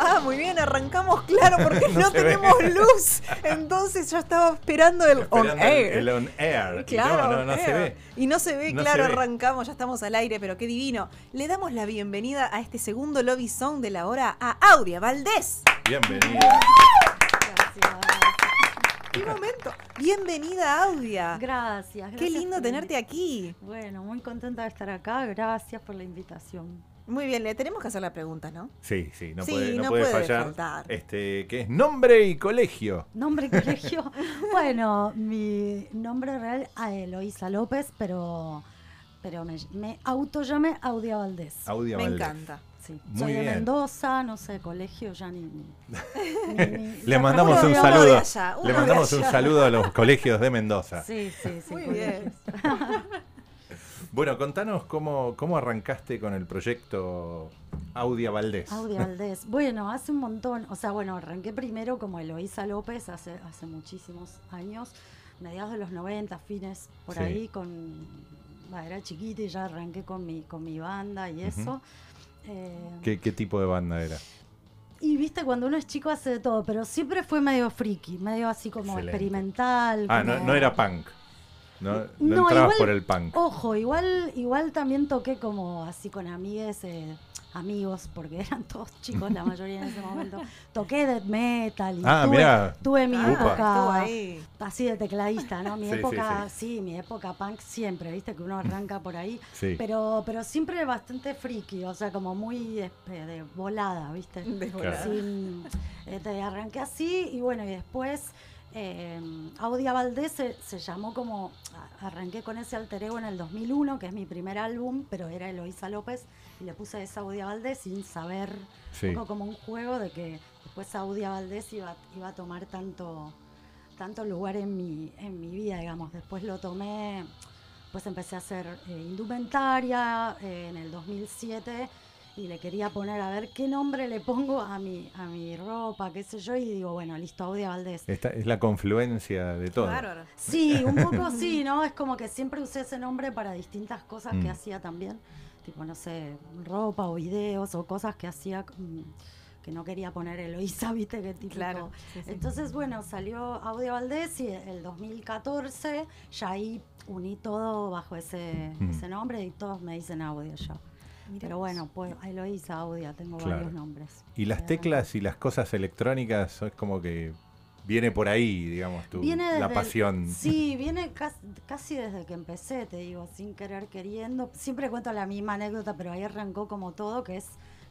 Ah, muy bien, arrancamos, claro, porque no, No se ve. tenemos luz. Entonces yo estaba esperando el on air. El, el on air. Y Claro, no, no, no on se ve. Y no se ve, No claro, se ve. arrancamos, ya estamos al aire, pero qué divino. Le damos la bienvenida a este segundo lobby song de la hora a Aurea Valdés. Bienvenida. ¡Qué momento! Bienvenida, Audia. Gracias. Qué gracias lindo por la tenerte aquí. Bueno, muy contenta de estar acá. Gracias por la invitación. Muy bien, le tenemos que hacer la pregunta, ¿no? Sí, sí, no Sí, puede, no no puede puede fallar. faltar. Este, que es nombre y colegio. Nombre y colegio. bueno, mi nombre real es Eloísa López, pero, pero me, me autollamé Audia Valdés. Audia Me Valdés. encanta. Sí. Muy Soy de bien. Mendoza, no sé, colegio ya ni. ni- ni- ni- Le ya mandamos un de- de saludo. allá, Le de mandamos un saludo a los colegios de Mendoza. Sí, sí, sí. Muy colegios. Bueno, contanos cómo, cómo arrancaste con el proyecto Audia Valdés. Audia Valdés. Bueno, hace un montón, o sea, bueno, arranqué primero como Eloísa López hace, hace muchísimos años, mediados de los 90, fines por Sí. ahí, con bah, era chiquita y ya arranqué con mi, con mi banda y eso. Eh, ¿Qué, qué tipo de banda era? y viste, cuando uno es chico hace de todo, pero siempre fue medio friki, medio así como Excelente. experimental. Ah, no, no era punk. No, no, No, entrabas igual- por el punk. Ojo, igual, igual también toqué como así con amigues, eh, amigos, porque eran todos chicos la mayoría en ese momento. Toqué death metal y Ah, tuve, mirá. tuve mi Ah, época ahí. así de tecladista, ¿no? Mi Sí, sí, época, sí, mi época punk siempre, viste que uno arranca por ahí. Sí. Pero, pero siempre bastante friki, o sea, como muy eh, de volada, ¿viste? Desvolada. Sin- este, arranqué así y bueno, y después eh, Audia Valdés se, se llamó como, arranqué con ese alter ego en el 2001, que es mi primer álbum, pero era Eloísa López, y le puse esa Audia Valdés sin saber, Sí. un poco como un juego de que después Audia Valdés iba, iba a tomar tanto, tanto lugar en mi, en mi vida, digamos. Después lo tomé, pues empecé a hacer eh, indumentaria eh, en el 2007 y le quería poner a ver qué nombre le pongo a mi, a mi ropa, qué sé yo, y digo, bueno, listo, Audia Valdés. Esta es la confluencia de todo. Bárbaro. Sí, un poco sí, ¿no? Es como que siempre usé ese nombre para distintas cosas Mm. que hacía también, tipo, no sé, ropa o videos o cosas que hacía mm, que no quería poner Eloísa, viste, que típico. Claro, sí, sí. Entonces, bueno, salió Audio Valdés y el 2014 ya ahí uní todo bajo ese, Mm. ese nombre y todos me dicen Audio ya. Mirá Pero bueno, pues Eloísa, Audia, tengo Claro. varios nombres. Y las teclas y las cosas electrónicas es como que viene por ahí, digamos, tu, Viene la el- pasión. Sí, viene casi, casi desde que empecé, te digo, sin querer queriendo. Siempre cuento la misma anécdota, pero ahí arrancó como todo, que es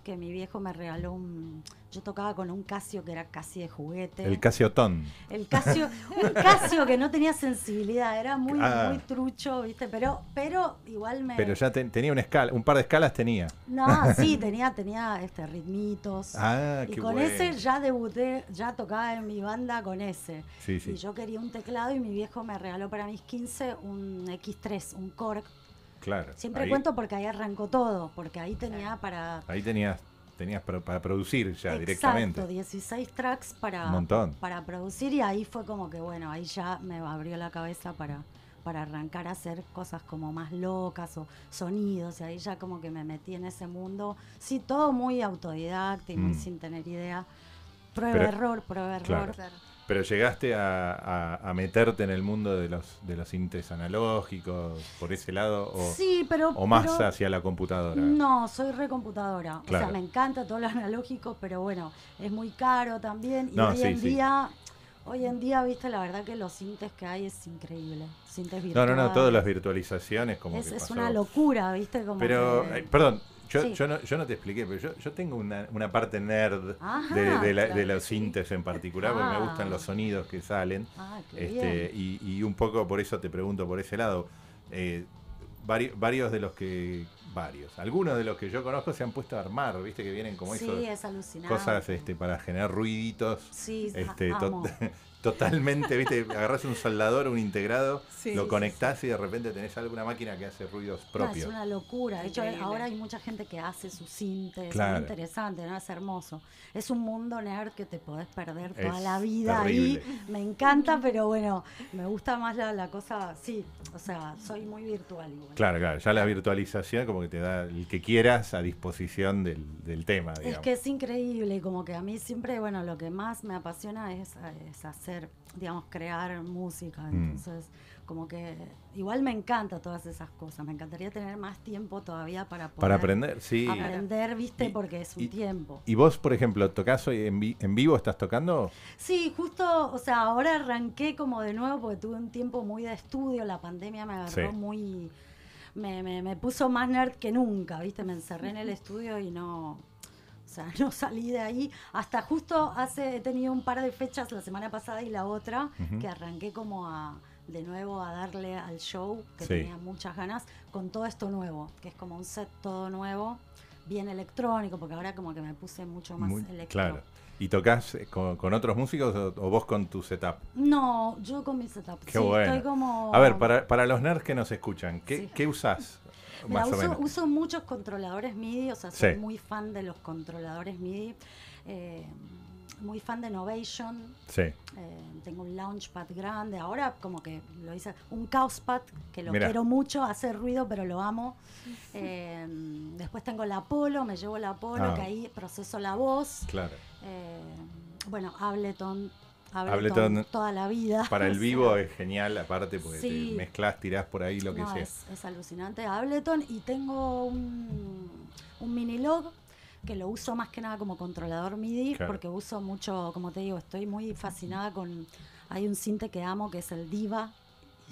que mi viejo me regaló un... Yo tocaba con un Casio que era casi de juguete. El Casiotón. El Casio, un Casio que no tenía sensibilidad, era muy, Ah. muy trucho, ¿viste? Pero, pero igual me... Pero ya te- tenía una escala, un par de escalas tenía. No, sí, tenía, tenía este, ritmitos. Ah, y qué con bueno. ese ya debuté, ya tocaba en mi banda con ese. Sí, sí. Y yo quería un teclado y mi viejo me regaló para mis 15 un X3, un Korg. Claro. Siempre ahí, cuento porque ahí arrancó todo, porque ahí tenía para... Ahí tenías, tenías para producir ya Exacto, directamente. 16 tracks para, Un montón. para producir y ahí fue como que, bueno, ahí ya me abrió la cabeza para, para arrancar a hacer cosas como más locas o sonidos y ahí ya como que me metí en ese mundo. Sí, todo muy autodidacta y muy Mm. sin tener idea. Prueba, Pero- error, prueba, Claro. error. Claro. Pero llegaste a, a- a meterte en el mundo de los de los sintes analógicos por ese lado o, sí, pero... o más pero- hacia la computadora. No, soy recomputadora. O Claro. sea, me encanta todo lo analógico, pero bueno, es muy caro también. Y No, hoy sí, en sí. día, hoy en día, viste, la verdad que los sintes que hay es increíble. Sintes No, virtuales. no, no, todas las virtualizaciones como Es, que es pasó. una locura, viste, como Pero, que- eh, perdón, yo, Sí. yo, no, yo no te expliqué, pero yo, yo tengo una, una parte nerd Ajá, de, de la- claro de que los sí. sintes en particular, porque me Ah. gustan los sonidos que salen. Ah, Este, y, y un poco por eso te pregunto por ese lado. Eh, vari- varios de los que. Varios. Algunos de los que yo conozco se han puesto a armar, viste que vienen como sí, esos es alucinante. cosas este, para generar ruiditos. Sí, Este, amo. totalmente, viste, agarras un soldador, un integrado, Sí, lo sí, conectás y de repente tenés alguna máquina que hace ruidos No, propios. es una locura. De hecho, Increíble. ahora hay mucha gente que hace sus sintes. Claro. Es muy interesante, ¿no? Es hermoso. Es un mundo nerd que te podés perder toda Es la vida terrible. ahí. Me encanta, pero bueno, me gusta más la, la cosa. Sí, o sea, soy muy virtual igual. Claro, claro, ya la virtualización como que te da el que quieras a disposición del, del tema, digamos. Es que es increíble, como que a mí siempre, bueno, lo que más me apasiona es, es hacer, digamos, crear música. Mm. Entonces, como que igual me encanta todas esas cosas. Me encantaría tener más tiempo todavía para poder Para aprender, sí. aprender, ¿viste? Y- Porque es un y- tiempo. ¿Y vos, por ejemplo, tocás hoy en, vi- en vivo? ¿Estás tocando? Sí, justo, o sea, ahora arranqué como de nuevo porque tuve un tiempo muy de estudio, la pandemia me agarró Sí. muy, me, me, me puso más nerd que nunca, ¿viste? Me encerré en el estudio y no, sea, no salí de ahí. Hasta justo hace, he tenido un par de fechas la semana pasada y la otra, que arranqué como a, de nuevo a darle al show, que Sí. tenía muchas ganas, con todo esto nuevo, que es como un set todo nuevo, bien electrónico, porque ahora como que me puse mucho más Muy- electro. claro. ¿Y tocas eh, con, con otros músicos o, o vos con tu setup? No, yo con mi setup. Qué sí, bueno. estoy como. A ver, para, para los nerds que nos escuchan, ¿qué, Sí. qué usás? Mira, Más o uso, menos. uso muchos controladores MIDI, o sea, soy Sí. muy fan de los controladores MIDI. eh, muy fan de Novation. Sí. eh, tengo un Launchpad grande. Ahora, como que lo hice. Un Causpad, que lo Mirá. quiero mucho, hace ruido, pero lo amo. Eh, después tengo la Apollo, me llevo la Apollo, Ah. que ahí proceso la voz. Claro. Eh, bueno, Ableton. Ableton, toda la vida. Para el sea, vivo es genial, aparte, porque Sí. te mezclas, tirás por ahí lo que no, sea. Es, es alucinante Ableton y tengo un, un mini log que lo uso más que nada como controlador MIDI Claro. porque uso mucho, como te digo, estoy muy fascinada con, hay un cinte que amo que es el Diva.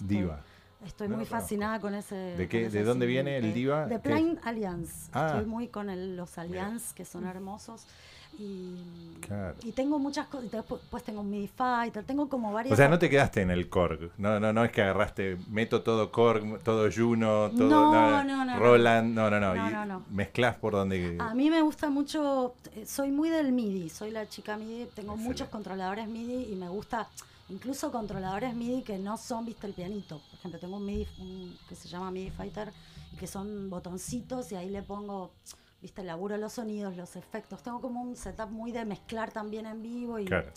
Diva. Estoy No muy fascinada con ese. ¿De qué- ese de dónde viene el Diva? De ¿Qué Plain Alliance. Ah. Estoy muy con el- los Alliance que son hermosos. Y, Claro. y tengo muchas cosas. Después después tengo un MIDI Fighter, tengo como varias. O sea, no te quedaste en el Korg. No, no, no es que agarraste, meto todo Korg, todo Juno, todo No, no, no, Roland. No, no, no. No, no, mezclas por donde. A mí me gusta mucho, eh, soy muy del MIDI, soy la chica MIDI, tengo Excelente. muchos controladores MIDI y me gusta incluso controladores MIDI que no son, viste, el pianito. Por ejemplo, tengo un MIDI un- que se llama MIDI Fighter y que son botoncitos y ahí le pongo, viste, laburo los sonidos, los efectos. Tengo como un setup muy de mezclar también en vivo y, Claro.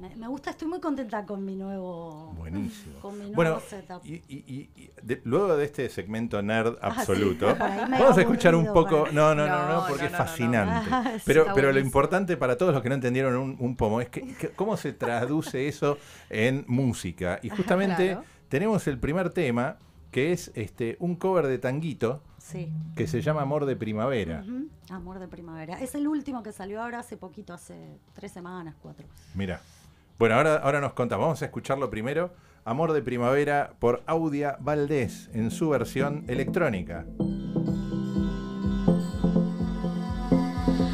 Me, me gusta, estoy muy contenta con mi nuevo, Buenísimo. con mi nuevo Bueno, setup. y, y- y- y de- luego de este segmento nerd Ah, sí, absoluto, vamos a escuchar un poco. para- No, no, no, no, No, porque no, es no, no, no. fascinante. Ah, pero, pero lo importante para todos los que no entendieron un, un pomo es que, que- cómo se traduce eso en música. Y justamente Claro. tenemos el primer tema, que es este un cover de Tanguito, Sí. que se llama Amor de Primavera. Amor de primavera. Es el último que salió ahora hace poquito, hace tres semanas, cuatro. Mira. Bueno, ahora, ahora nos contamos. Vamos a escucharlo primero. Amor de Primavera por Audia Valdés en su versión electrónica.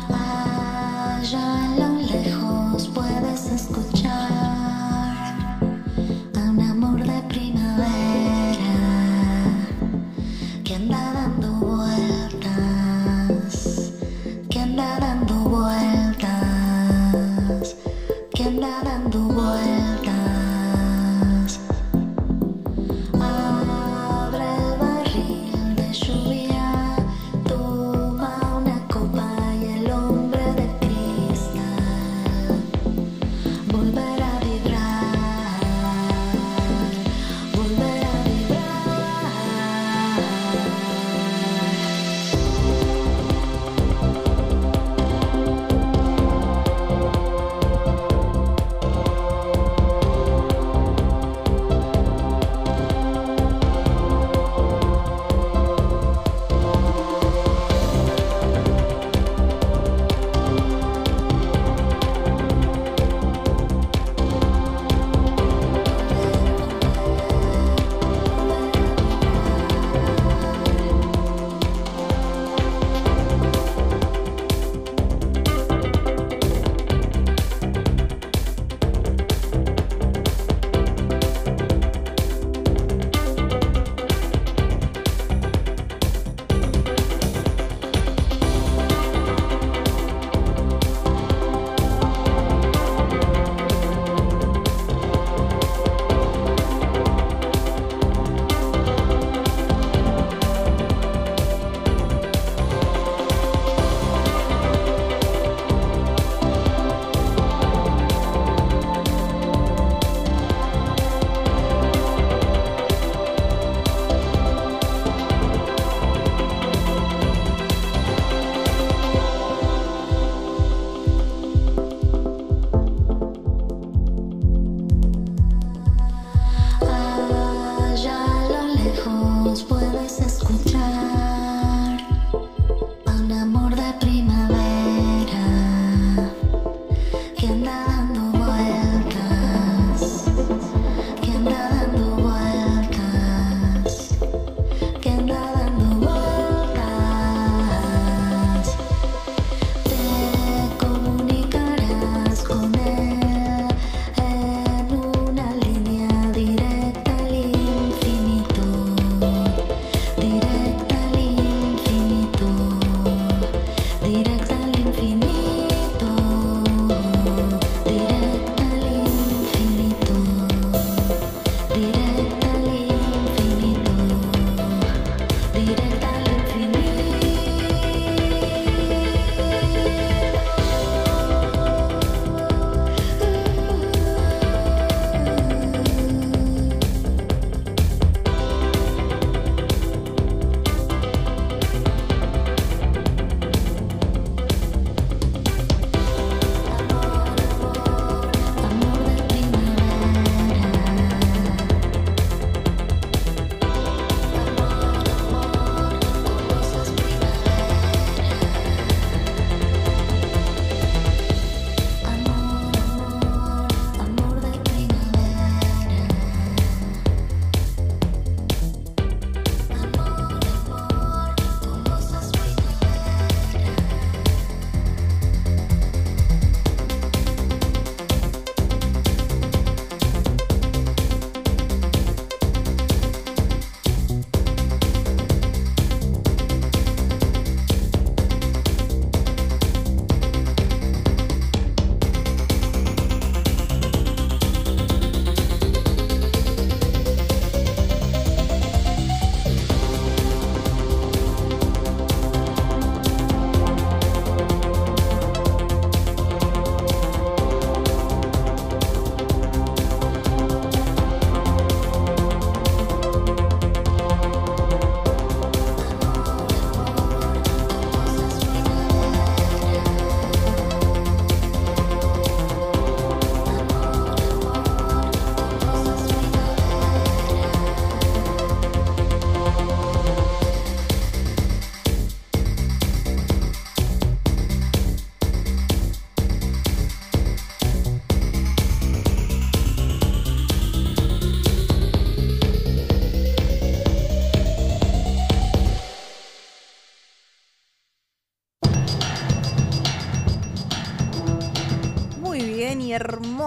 Allá a lo lejos puedes escuchar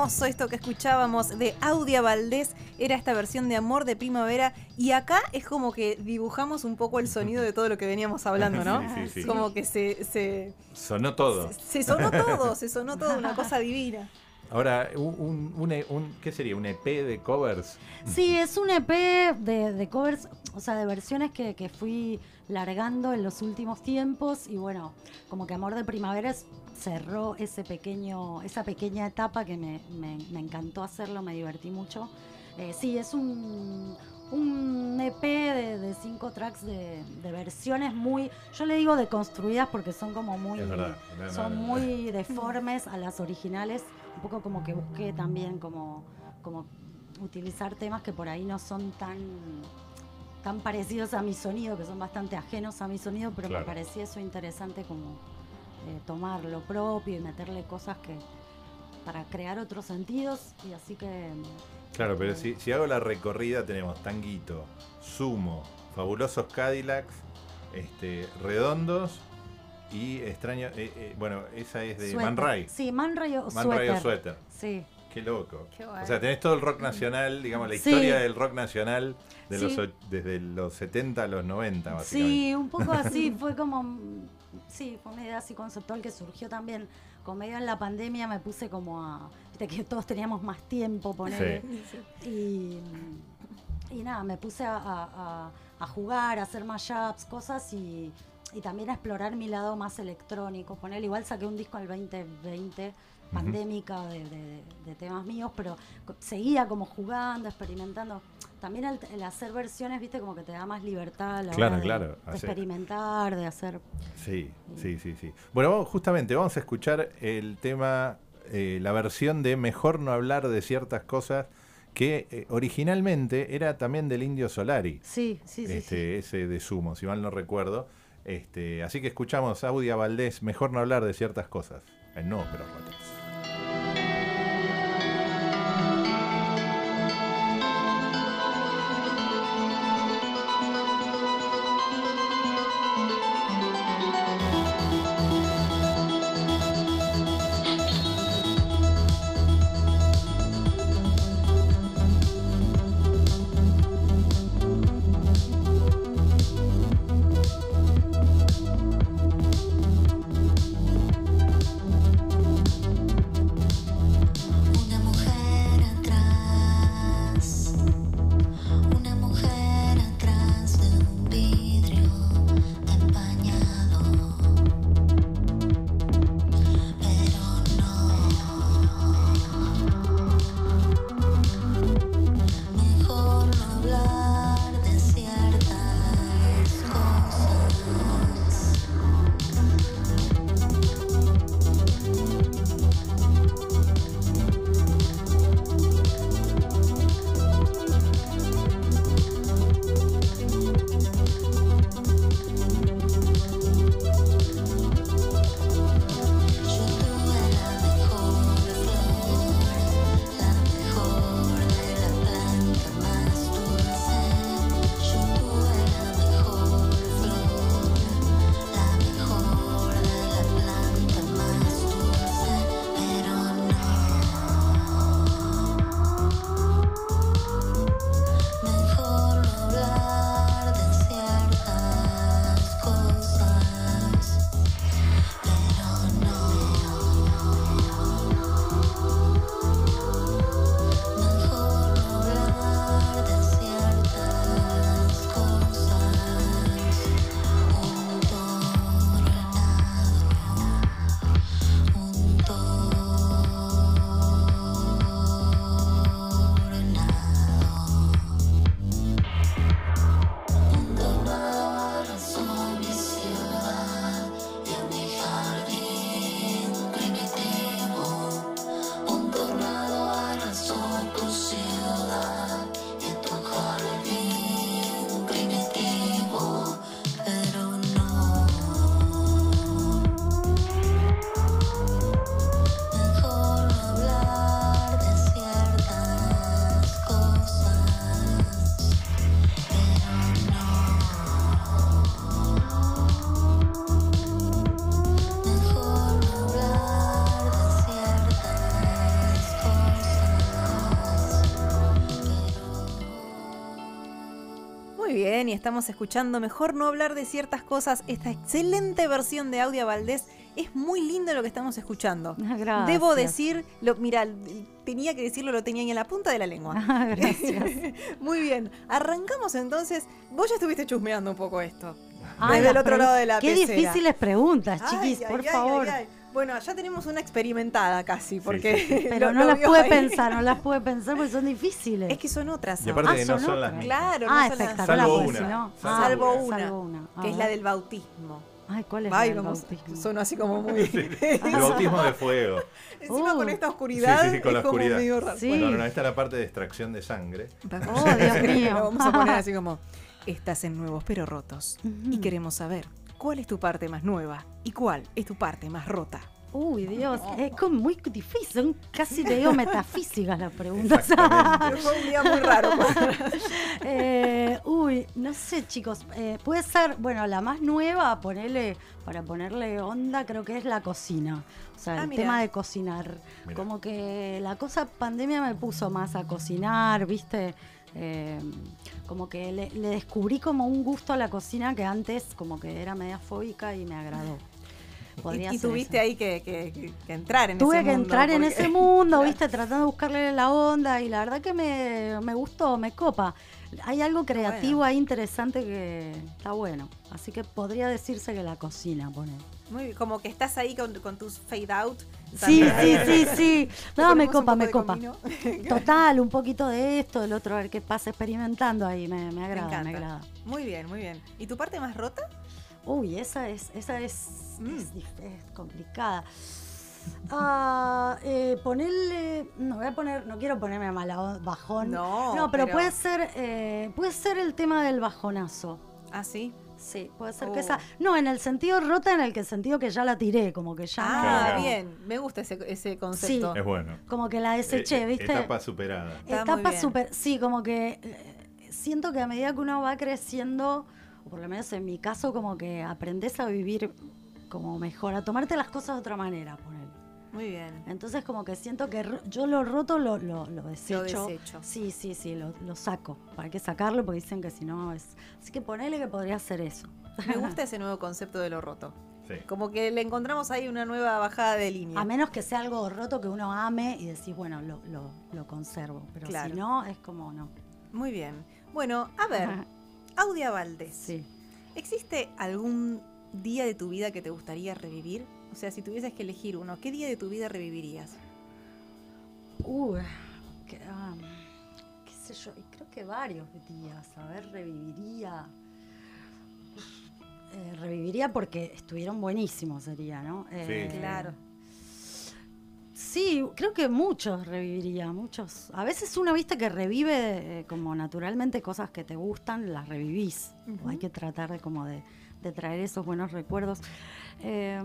hermoso esto que escuchábamos de Audia Valdés. Era esta versión de Amor de Primavera. Y acá es como que dibujamos un poco el sonido de todo lo que veníamos hablando, ¿no? Sí, sí, sí. Como que se, se, Sonó todo. se sonó todo, se sonó todo, una cosa divina. Ahora, un, un- un E- ¿qué sería? ¿Un EP de covers? Sí, es un EP de, de covers, o sea, de versiones que, que fui largando en los últimos tiempos y bueno, como que Amor de Primavera cerró ese pequeño, esa pequeña etapa que me, me- me encantó hacerlo, me divertí mucho. Eh, sí, es un, un EP de, de cinco tracks de, de versiones muy, yo le digo deconstruidas porque son como muy, verdad. Son no. muy deformes a las originales, un poco como que busqué también como, como utilizar temas que por ahí no son tan tan parecidos a mi sonido, que son bastante ajenos a mi sonido, pero Claro. me parecía eso interesante como eh, tomar lo propio y meterle cosas que para crear otros sentidos y así que Claro, pero si, si hago la recorrida tenemos Tanguito, Sumo, Fabulosos Cadillacs, este, Redondos y extraño, eh, eh, bueno, esa es de Suéter. Man Ray. Sí, Man Ray o Man Ray o Suéter. Sí. Qué loco. Qué bueno. O sea, tenés todo el rock nacional, digamos, la Sí. historia del rock nacional de Sí. los, desde los 70 a los 90, básicamente. Sí, un poco así, fue como, sí, fue una idea así conceptual que surgió también, con medio en la pandemia me puse como a, viste que todos teníamos más tiempo, poner y, y nada, me puse a, a- a- a jugar, a hacer mashups, cosas y, y también a explorar mi lado más electrónico, poner, igual saqué un disco en el 2020 pandémica de, de- de temas míos, pero seguía como jugando, experimentando. También el, el hacer versiones, viste, como que te da más libertad a la Claro, hora de, claro, de experimentar, de hacer... Sí, sí, sí, sí. Bueno, justamente vamos a escuchar el tema, eh, la versión de Mejor no hablar de ciertas cosas que eh, originalmente era también del Indio Solari, Sí, sí, sí. sí. este, ese de Sumo, si mal no recuerdo. Este, así que escuchamos Audia Valdés, Mejor no hablar de ciertas cosas, en No, pero. Estamos escuchando Mejor no hablar de ciertas cosas. Esta excelente versión de Audia Valdés. Es muy lindo lo que estamos escuchando. Gracias. Debo decir, lo, mira, tenía que decirlo, lo tenía ahí en la punta de la lengua. Ah, Gracias. Muy bien, arrancamos entonces. Vos ya estuviste chusmeando un poco esto. Ay, Desde el otro lado de la Qué pecera. difíciles preguntas, chiquis, Ay, por ay, favor. ay. Bueno, ya tenemos una experimentada casi, porque. Pero lo- no lo las pude ahí. pensar, no las pude pensar porque son difíciles. Es que son otras. Y aparte que no son son las mismas. Claro, no ah, son las- espectacular. Salvo una. no- Salvo ah, Salvo una, salvo una. Que es la del bautismo. Ay, ¿cuál es Ay, vamos, bautismo? sonó así como muy. El bautismo de fuego. Encima Uh. con esta Sí, oscuridad. sí, sí, con la es como oscuridad. medio raro. Sí. Bueno, no, no, esta es la parte de extracción de sangre. Oh, Dios mío. Lo vamos a poner así como. Estás en nuevos pero rotos. Y queremos saber cuál es tu parte más nueva y cuál es tu parte más rota. Uy, Dios, es como muy difícil, son casi te digo metafísicas las preguntas. Fue un día muy raro. Eh, uy, no sé, chicos. eh, puede ser, bueno, la más nueva, ponerle, para ponerle onda, creo que es la cocina. O sea, Ah, el tema de cocinar. Como que la cosa pandemia me puso más a cocinar, ¿viste? Eh, como que le, le descubrí como un gusto a la cocina que antes como que era media fóbica y me agradó. Podría y, tuviste eso. ahí que, que- que- que entrar en Tuve ese que mundo, entrar en ese mundo, viste, tratando de buscarle la onda y la verdad que me, me gustó, me copa. Hay algo creativo bueno. ahí interesante que está bueno. Así que podría decirse que la cocina pone. Muy bien, como que estás ahí con, con tus fade out. Sí, sí, sí, sí. No, me copa, me copa. Total, un poquito de esto, del otro, a ver qué pasa experimentando ahí. Me, me agrada, me, agrada. Muy bien, muy bien. ¿Y tu parte más rota? Uy, esa es, esa es, Mm. es, dif- es complicada. Ah, eh, ponerle, no voy a poner, no quiero ponerme mala bajón. No, no, pero, pero- puede ser, eh, puede ser el tema del bajonazo. Ah, sí. Sí, puede ser Oh. que esa, no, en el sentido rota, en el que sentido que ya la tiré, como que ya, Ah, Claro. bien. Me gusta ese, ese concepto. Es bueno. como que la deseché, Eh, ¿viste? Etapa superada. Está Etapa súper, sí, como que eh, siento que a medida que uno va creciendo, o por lo menos en mi caso, como que aprendes a vivir como mejor, a tomarte las cosas de otra manera, ponele. Muy bien. Entonces como que siento que ro- yo lo roto lo, lo, lo desecho. desecho. Sí, sí, sí, lo, lo saco. Hay que sacarlo porque dicen que si no es... Así que ponele que podría ser eso. Me gusta ese nuevo concepto de lo roto. Sí. Como que le encontramos ahí una nueva bajada de línea. A menos que sea algo roto que uno ame y decís, bueno, lo, lo, lo conservo. Pero Claro. si no, es como no. Muy bien. Bueno, a ver, Audia Valdés. Sí. ¿Existe algún día de tu vida que te gustaría revivir? O sea, si tuvieses que elegir uno, ¿qué día de tu vida revivirías? Que, ah, qué sé yo, y creo que varios días, a ver, reviviría. Eh, reviviría porque estuvieron buenísimos, sería, ¿no? Eh, Claro. Sí, creo que muchos reviviría, muchos. A veces uno, viste, que revive eh, como naturalmente cosas que te gustan, las revivís. Hay que tratar de como de, de traer esos buenos recuerdos. Eh,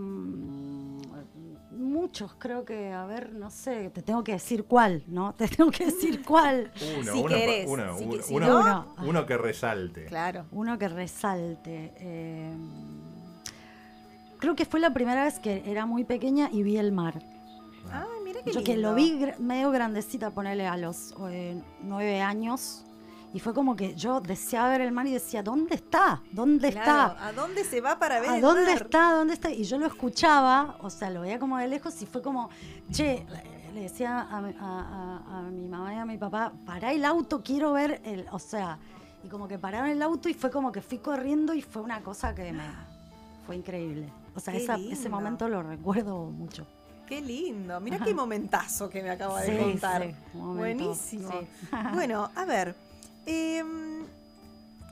muchos, creo que, a ver, no sé, te tengo que decir cuál, ¿no? Te tengo que decir cuál. Uno, Si uno, querés, uno, si uno, que- si uno- no- uno que resalte. Claro. Uno que resalte. eh, creo que fue la primera vez que era muy pequeña y vi el mar. Ah, mira qué Yo que lo vi medio grandecita, ponerle a los eh, nueve años. Y fue como que yo deseaba ver el mar y decía, ¿dónde está? ¿Dónde Claro, está? ¿A dónde se va para ver ¿A el dónde mar? está? ¿Dónde está? Y yo lo escuchaba, o sea, lo veía como de lejos y fue como, che, le decía a, mi- a- a- a mi mamá y a mi papá, pará el auto, quiero ver el, o sea, y como que pararon el auto y fue como que fui corriendo y fue una cosa que me, fue increíble. O sea, esa- ese momento lo recuerdo mucho. Qué lindo. Mira qué momentazo que me acaba de Sí, contar. sí, Buenísimo. sí. Bueno, a ver. Em,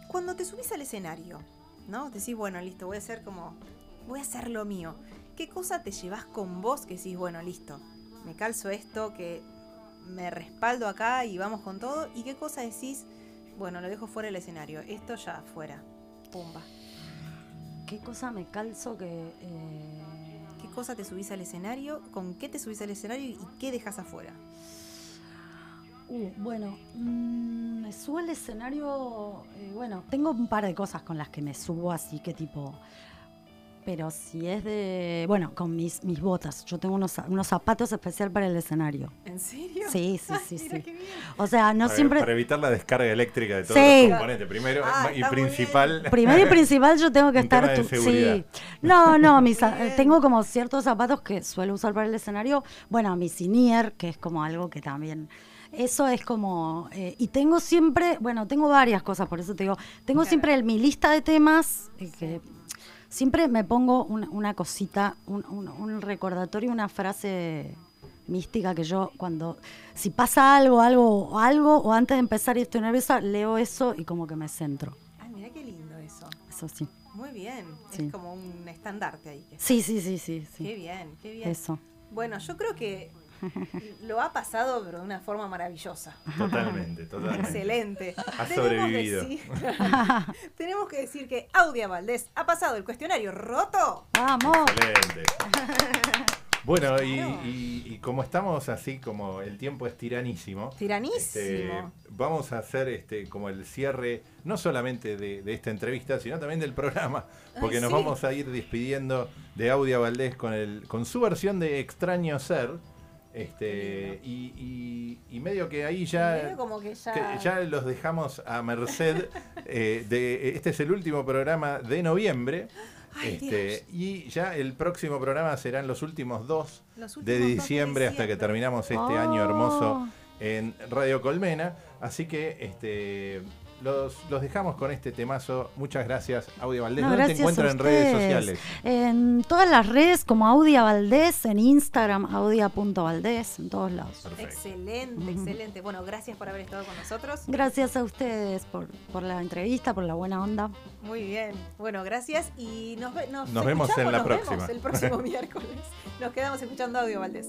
cuando te subís al escenario, ¿no? Decís, bueno, listo, voy a hacer como. Voy a hacer lo mío. ¿Qué cosa te llevas con vos que decís, bueno, listo? Me calzo esto, que me respaldo acá y vamos con todo. ¿Y qué cosa decís? Bueno, lo dejo fuera del escenario. Esto ya fuera. Pumba. ¿Qué cosa me calzo que... eh, ¿Qué cosa te subís al escenario? ¿Con qué te subís al escenario y qué dejas afuera? Uh, bueno, mm, me subo al escenario, eh, bueno, tengo un par de cosas con las que me subo, así que tipo, Pero si es de. Bueno, con mis, mis botas. Yo tengo unos, unos zapatos especial para el escenario. ¿En serio? Sí, sí, sí, Mira sí. qué bien. O sea, no Para- siempre. Para evitar la descarga eléctrica de todos Sí. los componentes. Primero Ah, y está muy principal. Primero y principal yo tengo que Un tema estar... de tu- seguridad. sí. No, no, mis, Muy za- bien. tengo como ciertos zapatos que suelo usar para el escenario. Bueno, mi sinier, que es como algo que también... Eso es como... eh, y tengo siempre... Bueno, tengo varias cosas, por eso te digo. Tengo Claro. siempre mi lista de temas eh, que... Siempre me pongo una, una cosita, un, un- un recordatorio, una frase mística que yo cuando si pasa algo, algo, o algo, o antes de empezar y estoy nerviosa, leo eso y como que me centro. Ay, mira qué lindo eso. Eso sí. Muy bien. Sí. Es como un estandarte ahí. que- Sí, sí, sí, sí, Qué bien, qué bien. Eso. Bueno, yo creo que lo ha pasado, pero de una forma maravillosa. Totalmente, totalmente. Excelente. Ha Tenemos sobrevivido. decir- tenemos que decir que Audia Valdés ha pasado el cuestionario roto. Vamos. Excelente. Bueno, y, Claro. y- y como estamos así, como el tiempo es tiranísimo, Tiranísimo. este, vamos a hacer este como el cierre, no solamente de, de esta entrevista, sino también del programa, porque Ay, nos sí. vamos a ir despidiendo de Audia Valdés con, el, con su versión de Extraño Ser. Este, y, y- y medio que ahí ya, Medio como que ya- que ya los dejamos a merced eh, de este es el último programa de noviembre. Ay, Este, y ya el próximo programa serán los últimos dos Los de últimos dos de diciembre hasta que terminamos este Oh. año hermoso en Radio Colmena. Así que este, los, los dejamos con este temazo. Muchas gracias, Audio Valdés. No, ¿Dónde te encuentran en redes sociales? En todas las redes como Audia Valdés, en Instagram audia.valdés, en todos lados. Perfecto. Excelente, excelente. Bueno, gracias por haber estado con nosotros. Gracias a ustedes por, por la entrevista, por la buena onda. Muy bien. Bueno, gracias y nos, ve- nos, Nos vemos en la nos próxima. vemos el próximo miércoles. Nos quedamos escuchando Audio Valdés.